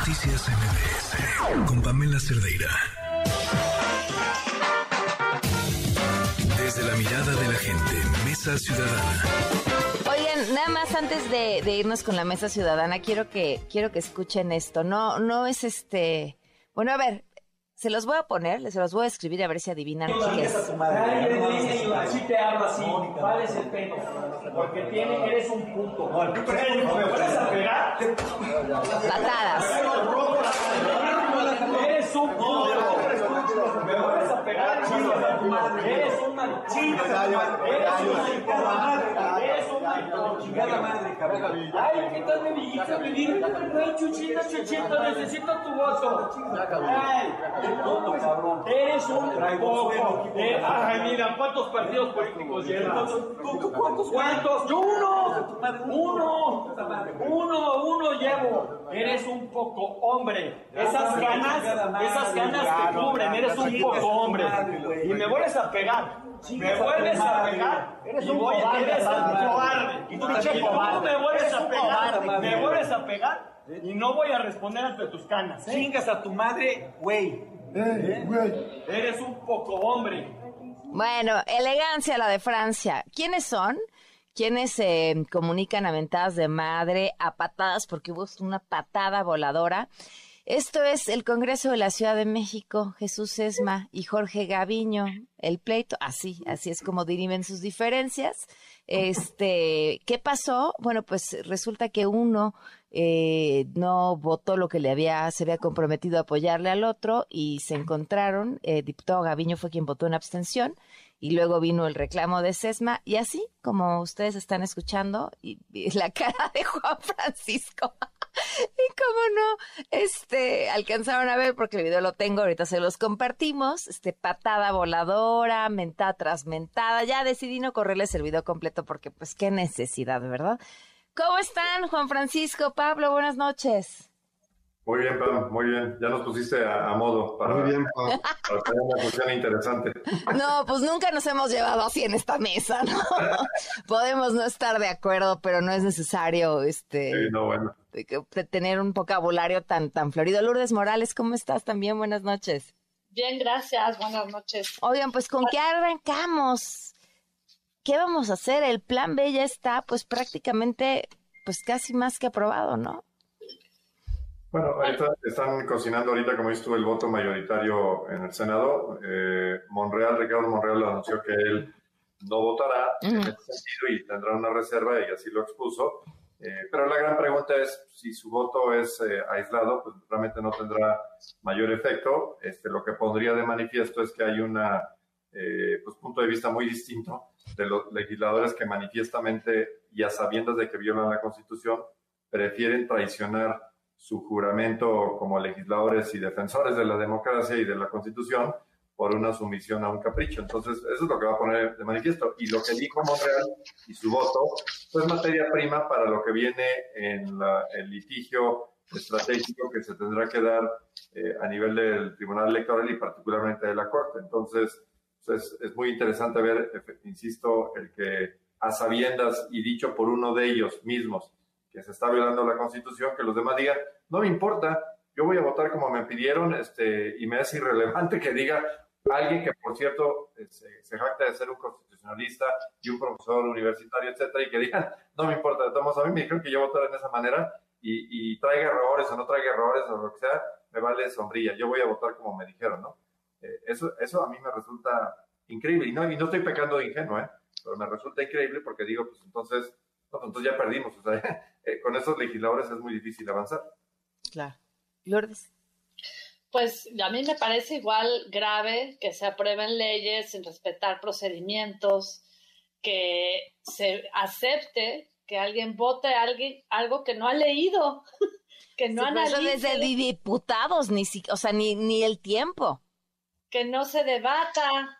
Noticias MBS con Pamela Cerdeira. Desde la mirada de la gente, Mesa Ciudadana. Oigan, nada más antes de, de irnos con la Mesa Ciudadana, quiero que, quiero que escuchen esto. No, no es este. Bueno, a ver, se los voy a poner, se los voy a escribir a ver si adivinan qué es. Así te hablo así, ¿cuál es el pelo? Porque tiene, eres un puto. ¿Me puedes a pegar? Patadas. Eres un puto. Me vuelves a pegar. Eres una chingada Eres una madre. Chingada madre, cabrón. Ay, ¿qué tal? Me dice, ay, chuchita, chuchita, necesito tu voto. Ay, cabrón. Eres un poco. Eh, Ay, mira, ¿cuántos partidos políticos llevas? ¿Tú cuántos? ¿Cuántos? Yo uno. Uno. Uno, uno llevo. Eres un poco hombre. Esas ganas, esas ganas te cubren. Eres un poco hombre. Y me vuelves a pegar. Me vuelves a pegar. Eres un cobarde. Eres un cobarde. Y tú me vuelves a pegar. Me vuelves a pegar. Y no voy a responder ante tus canas. ¿eh? Chingas a tu madre, güey. Eres un poco hombre. Bueno, elegancia la de Francia. ¿Quiénes son? ¿Quiénes se comunican a ventadas de madre, a patadas, porque hubo una patada voladora? Esto es el Congreso de la Ciudad de México, Jesús Esma y Jorge Gaviño, el pleito, así, así es como dirimen sus diferencias. Este, ¿qué pasó? Bueno, pues resulta que uno eh, no votó lo que le había, se había comprometido a apoyarle al otro y se encontraron, eh, diputado Gaviño fue quien votó en abstención y luego vino el reclamo de Sesma y así como ustedes están escuchando y, la cara de Juan Francisco y cómo no, este, alcanzaron a ver porque el video lo tengo, ahorita se los compartimos, este, patada voladora, mentada tras mentada, ya decidí no correrles el video completo porque pues qué necesidad, ¿verdad? ¿Cómo están, Juan Francisco, Pablo? Buenas noches. Muy bien, Pam, muy bien. Ya nos pusiste a, a modo para, Muy bien, Pam. para tener una cuestión interesante. No, pues nunca nos hemos llevado así en esta mesa, ¿no? Podemos no estar de acuerdo, pero no es necesario, este, Sí, no, bueno. de que- de tener un vocabulario tan, tan florido. Lourdes Morales, ¿cómo estás? También buenas noches. Bien, gracias. Buenas noches. Oigan, pues ¿con qué arrancamos? ¿Qué vamos a hacer? El plan B ya está, pues prácticamente, pues casi más que aprobado, ¿no? Bueno, ahorita están cocinando ahorita, como dices tú, el voto mayoritario en el Senado. Eh, Monreal, Ricardo Monreal anunció que él no votará en Ujú. ese sentido y tendrá una reserva y así lo expuso. Eh, pero la gran pregunta es si su voto es eh, aislado, pues realmente no tendrá mayor efecto. Este, lo que pondría de manifiesto es que hay un pues, punto de vista muy distinto de los legisladores que manifiestamente y a sabiendas de que violan la Constitución prefieren traicionar su juramento como legisladores y defensores de la democracia y de la Constitución por una sumisión a un capricho. Entonces, eso es lo que va a poner de manifiesto. Y lo que dijo Monreal y su voto, pues materia prima para lo que viene en el litigio estratégico que se tendrá que dar eh, a nivel del Tribunal Electoral y particularmente de la Corte. Entonces, pues, es, es muy interesante ver, insisto, el que a sabiendas y dicho por uno de ellos mismos que se está violando la Constitución, que los demás digan, no me importa, yo voy a votar como me pidieron, este, y me es irrelevante que diga alguien que, por cierto, eh, se, jacta de ser un constitucionalista y un profesor universitario, etcétera, y que digan, no me importa, modos, a mí me dijeron que yo votar de esa manera y, y traiga errores o no traiga errores o lo que sea, me vale sombrilla, yo voy a votar como me dijeron, ¿no? Eh, eso, eso a mí me resulta increíble, y no, y no estoy pecando de ingenuo, ¿eh? Pero me resulta increíble porque digo, pues entonces, pues entonces ya perdimos, o sea, eh, con esos legisladores es muy difícil avanzar. Claro. Lourdes. Pues a mí me parece igual grave que se aprueben leyes sin respetar procedimientos, que se acepte que alguien vote a alguien, algo que no ha leído, que no Sí, analice, desde di- diputados, ni si- o sea, ni, ni el tiempo. que no se debata.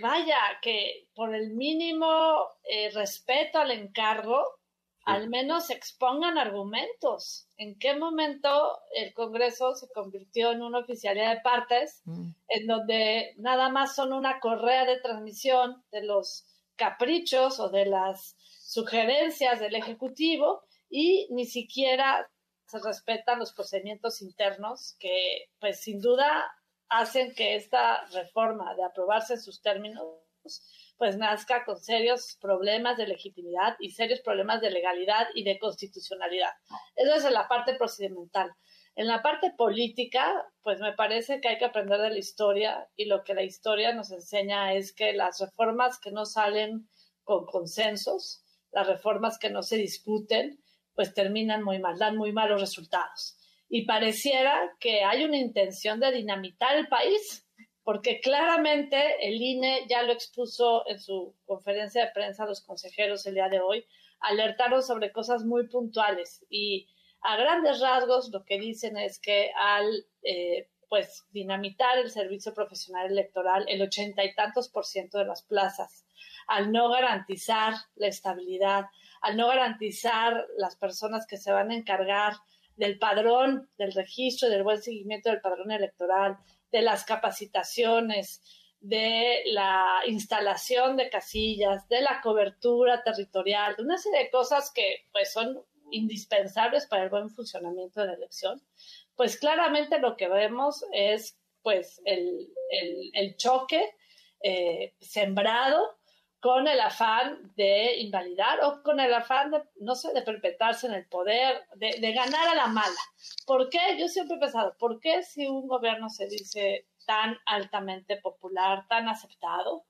Vaya, que por el mínimo eh, respeto al encargo, al menos expongan argumentos. ¿En qué momento el Congreso se convirtió en una oficialidad de partes Mm. en donde nada más son una correa de transmisión de los caprichos o de las sugerencias del Ejecutivo y ni siquiera se respetan los procedimientos internos que, pues, sin duda hacen que esta reforma de aprobarse en sus términos, pues nazca con serios problemas de legitimidad y serios problemas de legalidad y de constitucionalidad. Eso es en la parte procedimental. En la parte política, pues me parece que hay que aprender de la historia y lo que la historia nos enseña es que las reformas que no salen con consensos, las reformas que no se discuten, pues terminan muy mal, dan muy malos resultados. Y pareciera que hay una intención de dinamitar el país, porque claramente el INE ya lo expuso en su conferencia de prensa a los consejeros el día de hoy, alertaron sobre cosas muy puntuales y a grandes rasgos lo que dicen es que al eh, pues dinamitar el servicio profesional electoral, el ochenta y tantos por ciento de las plazas, al no garantizar la estabilidad, al no garantizar las personas que se van a encargar del padrón, del registro, del buen seguimiento del padrón electoral, de las capacitaciones, de la instalación de casillas, de la cobertura territorial, de una serie de cosas que pues son indispensables para el buen funcionamiento de la elección, pues claramente lo que vemos es pues el, choque eh, sembrado con el afán de invalidar o con el afán de, no sé, de perpetuarse en el poder, de, ganar a la mala. ¿Por qué? Yo siempre he pensado, ¿por qué si un gobierno se dice tan altamente popular, tan aceptado,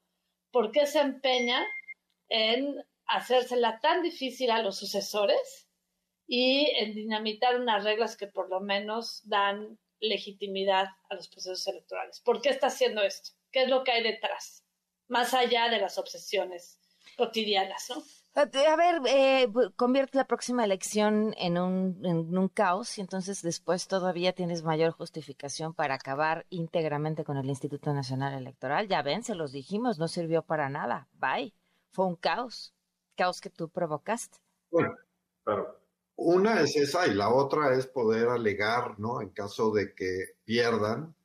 ¿por qué se empeña en hacérsela tan difícil a los sucesores y en dinamitar unas reglas que por lo menos dan legitimidad a los procesos electorales? ¿Por qué está haciendo esto? ¿Qué es lo que hay detrás? Más allá de las obsesiones cotidianas, ¿no? A ver, eh, convierte la próxima elección en un, en un caos y entonces después todavía tienes mayor justificación para acabar íntegramente con el Instituto Nacional Electoral. Ya ven, se los dijimos, no sirvió para nada. Bye. Fue un caos. Caos que tú provocaste. Bueno, claro. Una es esa y la otra es poder alegar, ¿no? En caso de que pierdan,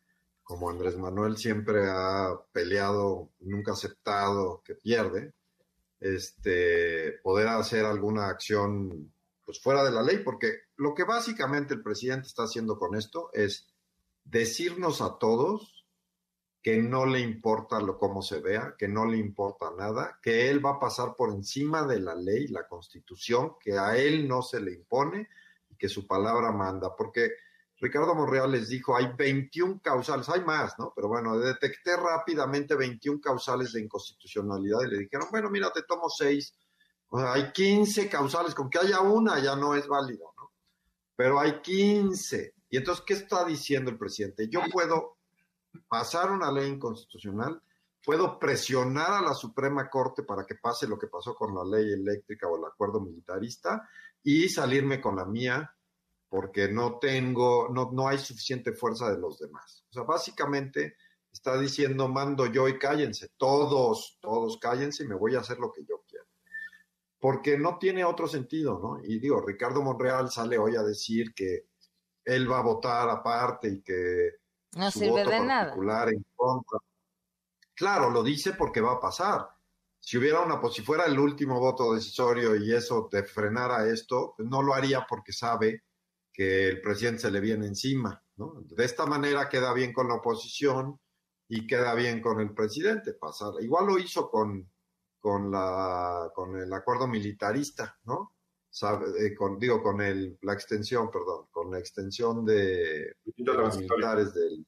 como Andrés Manuel siempre ha peleado, nunca aceptado que pierde, este, poder hacer alguna acción pues fuera de la ley, porque lo que básicamente el presidente está haciendo con esto es decirnos a todos que no le importa lo cómo se vea, que no le importa nada, que él va a pasar por encima de la ley, la constitución, que a él no se le impone y que su palabra manda, porque Ricardo Monreal les dijo, hay 21 causales, hay más, ¿no? Pero bueno, detecté rápidamente 21 causales de inconstitucionalidad y le dijeron, bueno, mira, te tomo seis. O sea, hay 15 causales, con que haya una ya no es válido, ¿no? Pero hay 15. Y entonces, ¿qué está diciendo el presidente? Yo puedo pasar una ley inconstitucional, puedo presionar a la Suprema Corte para que pase lo que pasó con la ley eléctrica o el acuerdo militarista y salirme con la mía porque no tengo, no, no hay suficiente fuerza de los demás. O sea, básicamente está diciendo, mando yo y cállense, todos, todos cállense y me voy a hacer lo que yo quiero. Porque no tiene otro sentido, ¿no? Y digo, Ricardo Monreal sale hoy a decir que él va a votar aparte y que no sirve de nada. en contra. Claro, lo dice porque va a pasar. Si hubiera una, pues si fuera el último voto decisorio y eso te frenara esto, pues no lo haría porque sabe que el presidente se le viene encima. ¿no? De esta manera queda bien con la oposición y queda bien con el presidente. Pasar. Igual lo hizo con, con, la, con el acuerdo militarista, ¿no? Eh, con, digo, con el, la extensión, perdón, con la extensión de, los militares del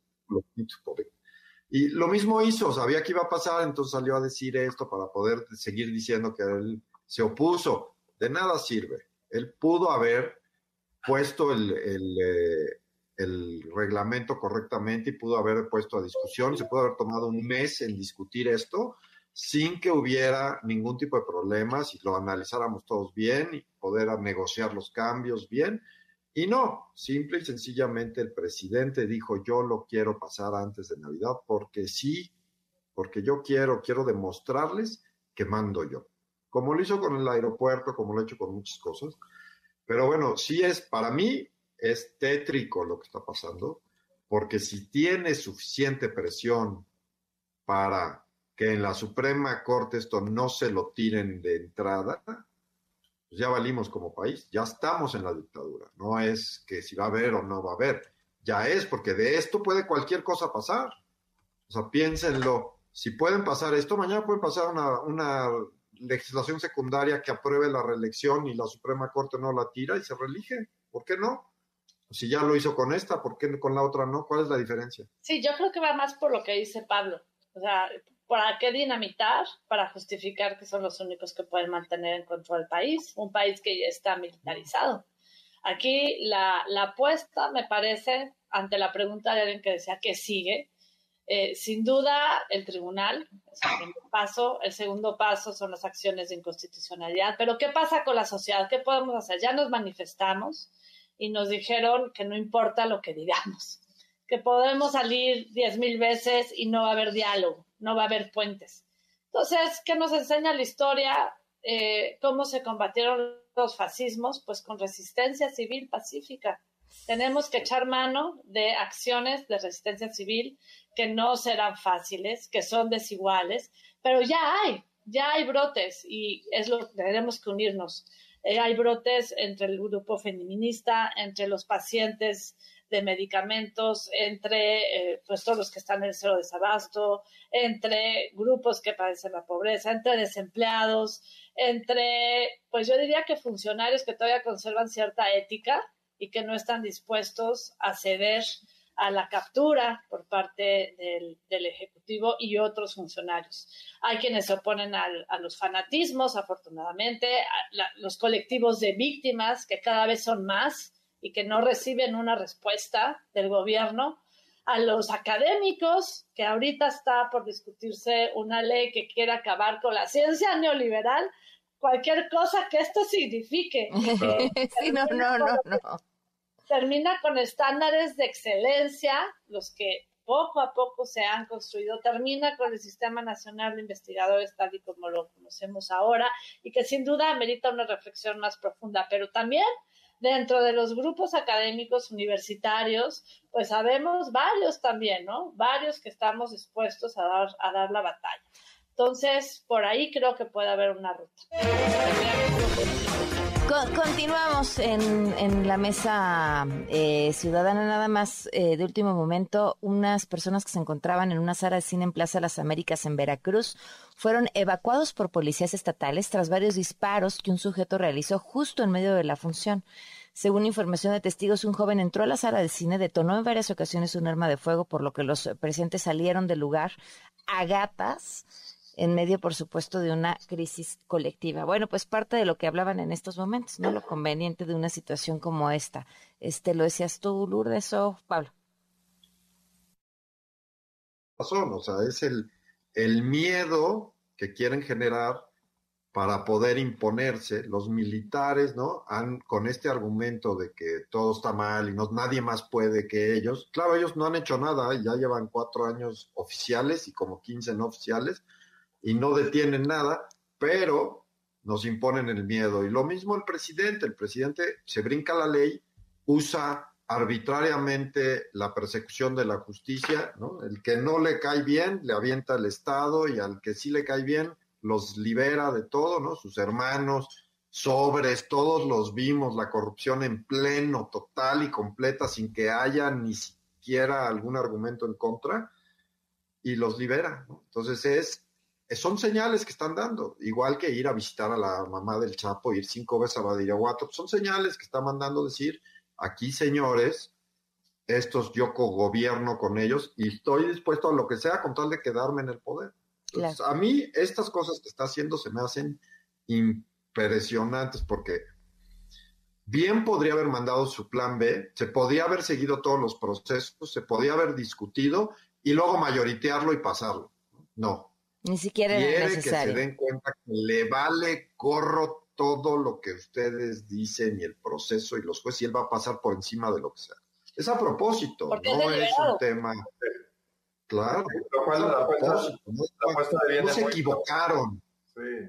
y lo mismo hizo, sabía que iba a pasar, entonces salió a decir esto para poder seguir diciendo que él se opuso. De nada sirve. Él pudo haber puesto el, eh, el, reglamento correctamente y pudo haber puesto a discusión, se pudo haber tomado un mes en discutir esto sin que hubiera ningún tipo de problemas y lo analizáramos todos bien y poder negociar los cambios bien. Y no, simple y sencillamente el presidente dijo yo lo quiero pasar antes de Navidad porque sí, porque yo quiero, quiero demostrarles que mando yo. Como lo hizo con el aeropuerto, como lo he hecho con muchas cosas. Pero bueno, sí es, para mí es tétrico lo que está pasando, porque si tiene suficiente presión para que en la Suprema Corte esto no se lo tiren de entrada, pues ya valimos como país, ya estamos en la dictadura. No es que si va a haber o no va a haber, ya es, porque de esto puede cualquier cosa pasar. O sea, piénsenlo, si pueden pasar esto, mañana puede pasar una, una legislación secundaria que apruebe la reelección y la Suprema Corte no la tira y se reelige. ¿Por qué no? Si ya lo hizo con esta, ¿por qué con la otra no? ¿Cuál es la diferencia? Sí, yo creo que va más por lo que dice Pablo. O sea, ¿para qué dinamitar? Para justificar que son los únicos que pueden mantener en control el país, un país que ya está militarizado. Aquí la, la apuesta, me parece, ante la pregunta de alguien que decía que sigue, eh, sin duda, el tribunal es el primer paso. El segundo paso son las acciones de inconstitucionalidad. Pero, ¿qué pasa con la sociedad? ¿Qué podemos hacer? Ya nos manifestamos y nos dijeron que no importa lo que digamos, que podemos salir diez mil veces y no va a haber diálogo, no va a haber puentes. Entonces, ¿qué nos enseña la historia? Eh, ¿Cómo se combatieron los fascismos? Pues con resistencia civil pacífica. Tenemos que echar mano de acciones de resistencia civil que no serán fáciles, que son desiguales, pero ya hay, ya hay brotes y es lo que tenemos que unirnos. Eh, hay brotes entre el grupo feminista, entre los pacientes de medicamentos, entre eh, pues todos los que están en el cero desabasto, entre grupos que padecen la pobreza, entre desempleados, entre, pues yo diría que funcionarios que todavía conservan cierta ética y que no están dispuestos a ceder a la captura por parte del, Ejecutivo y otros funcionarios. Hay quienes se oponen a los fanatismos, afortunadamente, los colectivos de víctimas, que cada vez son más y que no reciben una respuesta del gobierno, a los académicos, que ahorita está por discutirse una ley que quiere acabar con la ciencia neoliberal, cualquier cosa que esto signifique. sí, no, no, no, no termina con estándares de excelencia, los que poco a poco se han construido, termina con el Sistema Nacional de Investigadores tal y como lo conocemos ahora y que sin duda amerita una reflexión más profunda, pero también dentro de los grupos académicos universitarios, pues sabemos varios también, ¿no? Varios que estamos dispuestos a dar, a dar la batalla. Entonces, por ahí creo que puede haber una ruta. Continuamos en, la mesa eh, ciudadana, nada más eh, de último momento, unas personas que se encontraban en una sala de cine en Plaza Las Américas en Veracruz fueron evacuados por policías estatales tras varios disparos que un sujeto realizó justo en medio de la función. Según información de testigos, un joven entró a la sala de cine, detonó en varias ocasiones un arma de fuego, por lo que los presentes salieron del lugar a gatas en medio, por supuesto, de una crisis colectiva. Bueno, pues parte de lo que hablaban en estos momentos, ¿no? Lo conveniente de una situación como esta. Este, ¿Lo decías tú, Lourdes o Pablo? Razón, o sea, es el, miedo que quieren generar para poder imponerse. Los militares, ¿no? Han, con este argumento de que todo está mal y no, nadie más puede que ellos. Claro, ellos no han hecho nada, ya llevan cuatro años oficiales y como quince no oficiales y no detienen nada, pero nos imponen el miedo. Y lo mismo el presidente, el presidente se brinca la ley, usa arbitrariamente la persecución de la justicia, ¿no? El que no le cae bien, le avienta el Estado y al que sí le cae bien, los libera de todo, ¿no? Sus hermanos, sobres, todos los vimos, la corrupción en pleno, total y completa, sin que haya ni siquiera algún argumento en contra, y los libera, ¿no? Entonces es son señales que están dando, igual que ir a visitar a la mamá del Chapo, ir cinco veces a Badiraguato, son señales que está mandando decir, aquí señores, estos yo gobierno con ellos y estoy dispuesto a lo que sea con tal de quedarme en el poder. a mí estas cosas que está haciendo se me hacen impresionantes porque bien podría haber mandado su plan B, se podía haber seguido todos los procesos, se podía haber discutido y luego mayoritearlo y pasarlo. No, ni siquiera era necesario. que se den cuenta que le vale corro todo lo que ustedes dicen y el proceso y los jueces y él va a pasar por encima de lo que sea. Es a propósito, no es, un tema. Claro. no, se equivocaron.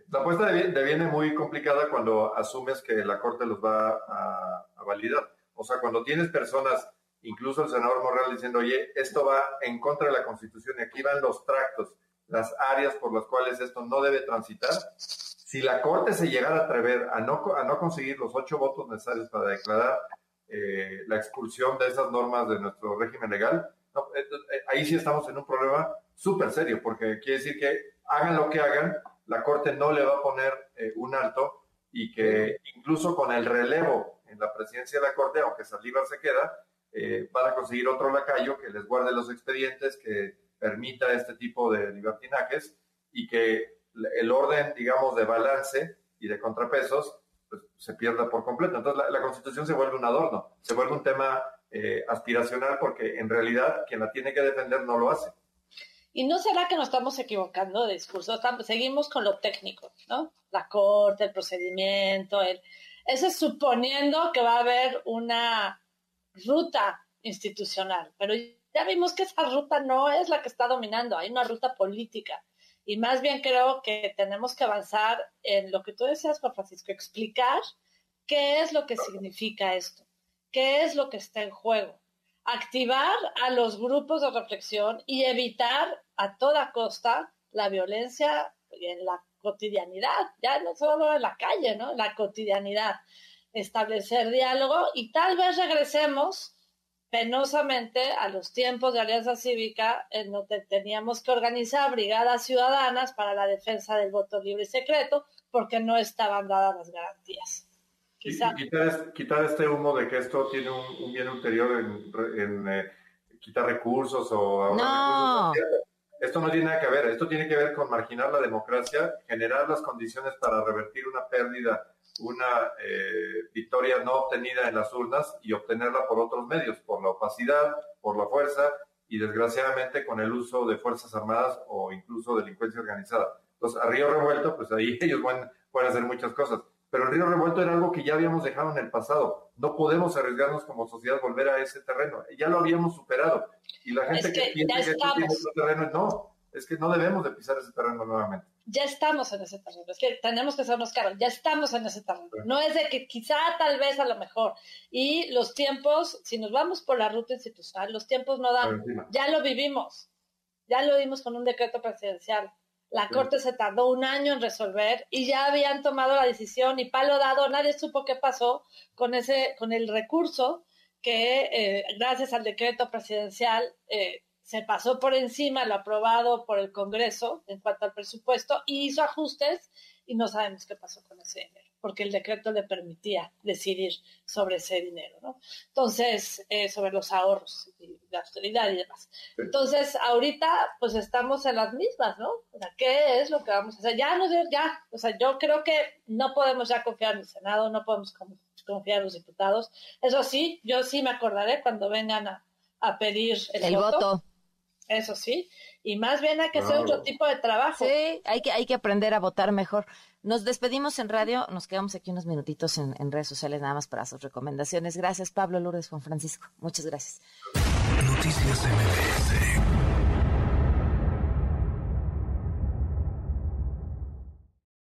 La apuesta deviene muy complicada cuando asumes que la Corte los va a, a validar. O sea, cuando tienes personas, incluso el senador Morreal diciendo, oye, esto va en contra de la Constitución y aquí van los tractos las áreas por las cuales esto no debe transitar, Si la Corte se llegara a atrever a no, a no conseguir los ocho votos necesarios para declarar eh, la expulsión de esas normas de nuestro régimen legal, eh, eh, ahí sí estamos en un problema súper serio, porque quiere decir que hagan lo que hagan, la Corte no le va a poner un alto y que incluso con el relevo en la presidencia de la Corte, aunque Saldívar se queda, van a conseguir otro lacayo que les guarde los expedientes, que permita este tipo de libertinajes y que el orden, digamos, de balance y de contrapesos pues, se pierda por completo. Entonces la, Constitución se vuelve un adorno, se vuelve un tema eh, aspiracional porque en realidad quien la tiene que defender no lo hace. ¿Y no será que nos estamos equivocando de discurso? seguimos con lo técnico, ¿no? La corte, el procedimiento, el... Eso es suponiendo que va a haber una ruta institucional, pero ya vimos que esa ruta no es la que está dominando, hay una ruta política. Y más bien creo que tenemos que avanzar en lo que tú decías, Juan Francisco, explicar qué es lo que significa esto, qué es lo que está en juego, activar a los grupos de reflexión y evitar a toda costa la violencia en la cotidianidad, ya no solo en la calle, ¿no? La cotidianidad. Establecer diálogo y tal vez regresemos penosamente a los tiempos de Alianza Cívica, en donde teníamos que organizar brigadas ciudadanas para la defensa del voto libre y secreto, porque no estaban dadas las garantías. quitar, este humo de que esto tiene un, bien ulterior en, eh, quitar recursos o no. Esto no tiene nada que ver, esto tiene que ver con marginar la democracia, generar las condiciones para revertir una pérdida una eh, victoria no obtenida en las urnas y obtenerla por otros medios, por la opacidad, por la fuerza y desgraciadamente con el uso de Fuerzas Armadas o incluso delincuencia organizada. Entonces, a Río Revuelto, pues ahí ellos pueden, pueden hacer muchas cosas. Pero el Río Revuelto era algo que ya habíamos dejado en el pasado. No podemos arriesgarnos como sociedad volver a ese terreno. Ya lo habíamos superado. Y la gente que, piensa que tiene otro terreno, no, es que no debemos de pisar ese terreno nuevamente ya estamos en ese terreno. Es que tenemos que sernos caros, ya estamos en ese terreno. No es de que quizá, tal vez, a lo mejor. Y los tiempos, si nos vamos por la ruta institucional, los tiempos no dan. Ya lo vivimos. Ya lo vimos con un decreto presidencial. La Corte se tardó un año en resolver y ya habían tomado la decisión y palo dado, nadie supo qué pasó con ese, con el recurso que eh, gracias al decreto presidencial eh, se pasó por encima lo aprobado por el Congreso en cuanto al presupuesto y hizo ajustes y no sabemos qué pasó con ese dinero, porque el decreto le permitía decidir sobre ese dinero, ¿no? Entonces, eh, sobre los ahorros y la austeridad y demás. Entonces, ahorita, pues estamos en las mismas, ¿no? O sea, ¿qué es lo que vamos a hacer? Ya, no, ya, o sea, yo creo que no podemos ya confiar en el Senado, no podemos confiar en los diputados. Eso sí, yo sí me acordaré cuando vengan a, pedir el, voto eso sí, y más bien hay que hacer otro tipo de trabajo. Sí, hay que, hay que aprender a votar mejor. Nos despedimos en radio, nos quedamos aquí unos minutitos en, en redes sociales nada más para sus recomendaciones. Gracias, Pablo Lourdes, Juan Francisco. Muchas gracias. Noticias